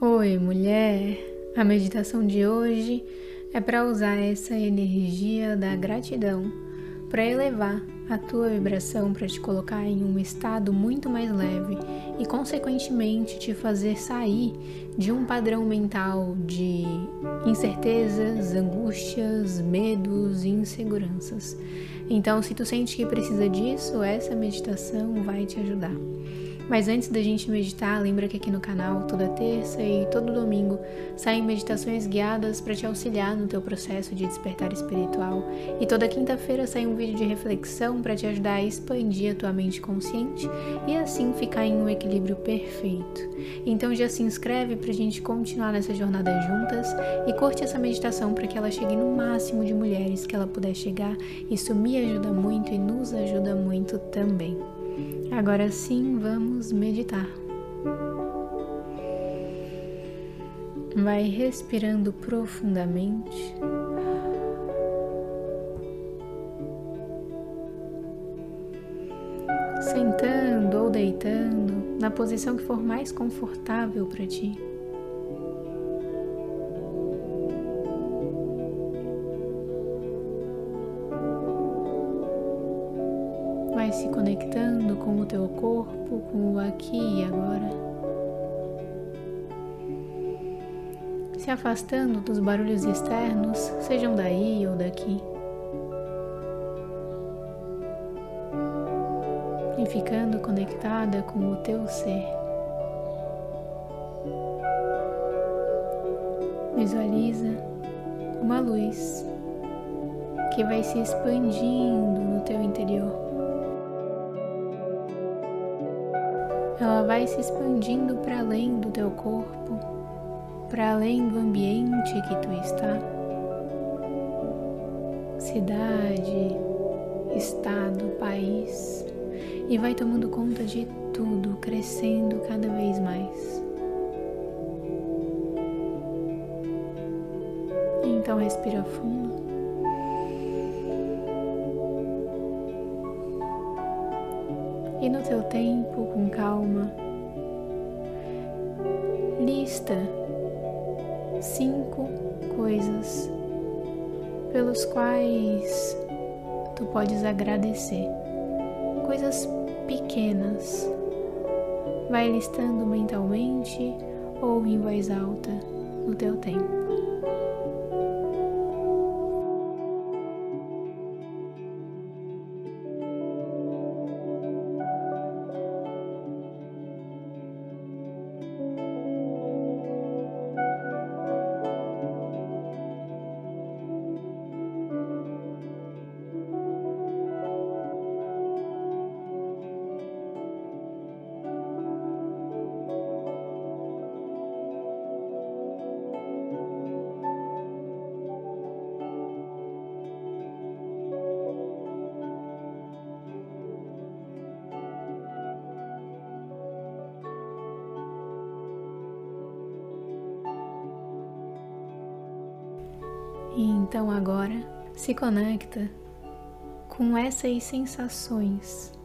Oi, mulher! A meditação de hoje é para usar essa energia da gratidão para elevar a tua vibração, para te colocar em um estado muito mais leve e, consequentemente, te fazer sair de um padrão mental de incertezas, angústias, medos e inseguranças. Então, se tu sente que precisa disso, essa meditação vai te ajudar. Mas antes da gente meditar, lembra que aqui no canal, toda terça e todo domingo, saem meditações guiadas para te auxiliar no teu processo de despertar espiritual. E toda quinta-feira sai um vídeo de reflexão para te ajudar a expandir a tua mente consciente e assim ficar em um equilíbrio perfeito. Então já se inscreve para a gente continuar nessa jornada juntas e curte essa meditação para que ela chegue no máximo de mulheres que ela puder chegar. Isso me ajuda muito e nos ajuda muito também. Agora sim, vamos meditar. Vai respirando profundamente. Sentando ou deitando na posição que for mais confortável para ti. Vai se conectando com o teu corpo, com o aqui e agora. Se afastando dos barulhos externos, sejam daí ou daqui. E ficando conectada com o teu ser. Visualiza uma luz que vai se expandindo no teu interior. Ela vai se expandindo para além do teu corpo, para além do ambiente que tu está. Cidade, estado, país, e vai tomando conta de tudo, crescendo cada vez mais. Então respira fundo. E no teu tempo, com calma, lista cinco coisas pelos quais tu podes agradecer, coisas pequenas. Vai listando mentalmente ou em voz alta no teu tempo. E então agora se conecta com essas sensações.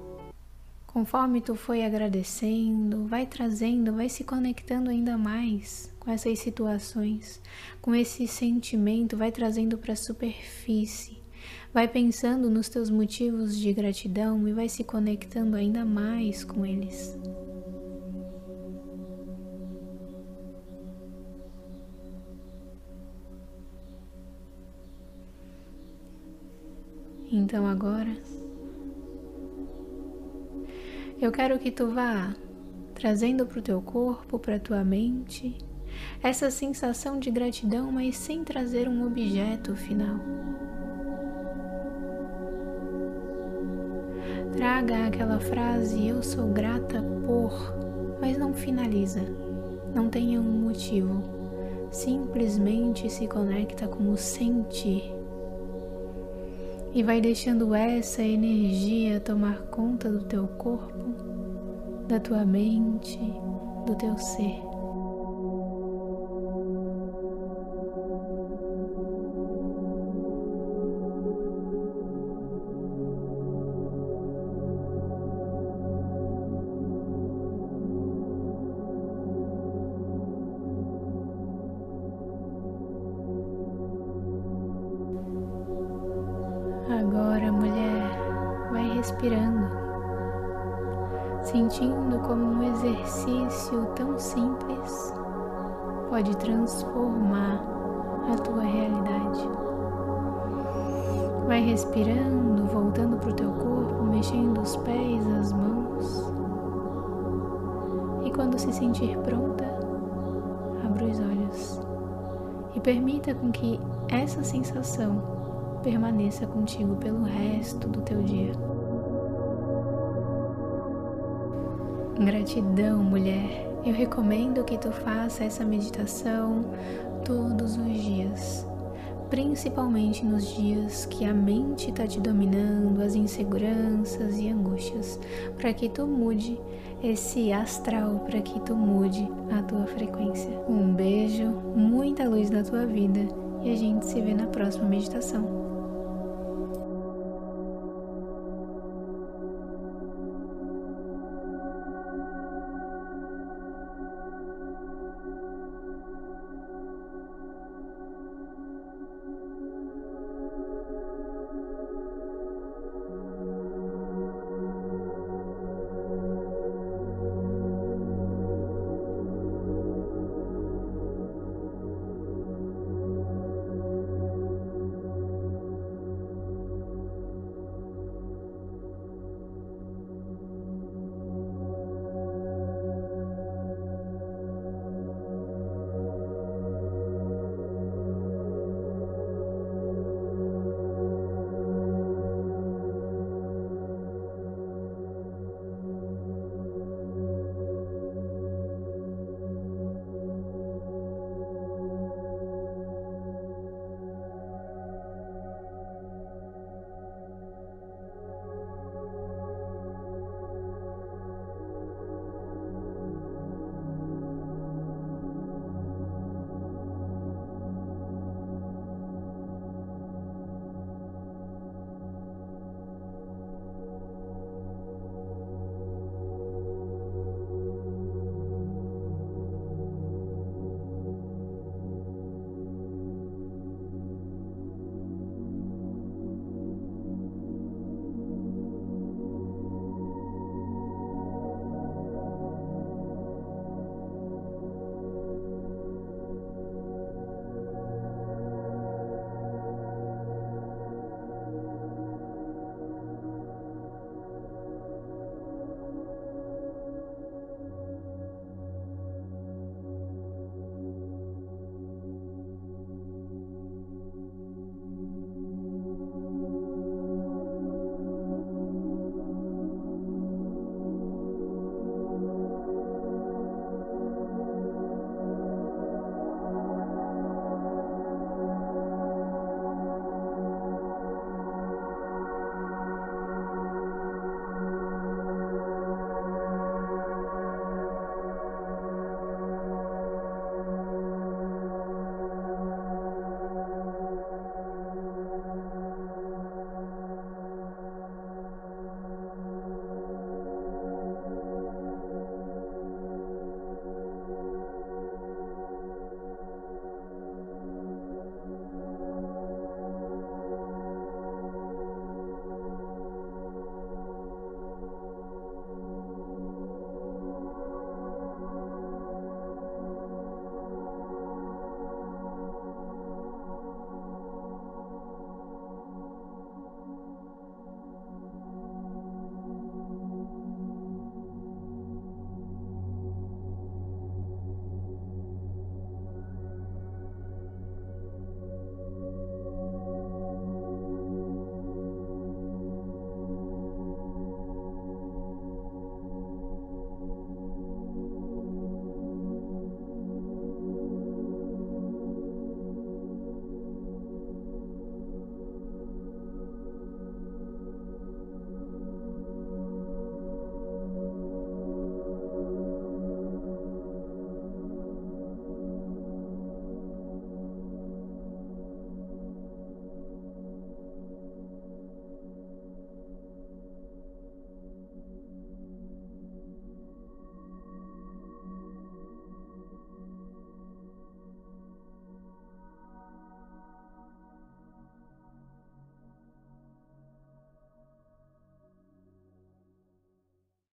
Conforme tu foi agradecendo, vai trazendo, vai se conectando ainda mais com essas situações, com esse sentimento, vai trazendo para a superfície. Vai pensando nos teus motivos de gratidão e vai se conectando ainda mais com eles. Então agora eu quero que tu vá trazendo para o teu corpo, para tua mente, essa sensação de gratidão, mas sem trazer um objeto final. Traga aquela frase eu sou grata por, mas não finaliza, não tenha um motivo. Simplesmente se conecta com o sentir e vai deixando essa energia tomar conta do teu corpo, da tua mente, do teu ser. Agora, mulher, vai respirando, sentindo como um exercício tão simples pode transformar a tua realidade. Vai respirando, voltando para o teu corpo, mexendo os pés, as mãos. E quando se sentir pronta, abra os olhos e permita com que essa sensação permaneça contigo pelo resto do teu dia. Gratidão, mulher. Eu recomendo que tu faça essa meditação todos os dias, principalmente nos dias que a mente está te dominando, as inseguranças e angústias, para que tu mude esse astral, para que tu mude a tua frequência. Um beijo, muita luz na tua vida e a gente se vê na próxima meditação.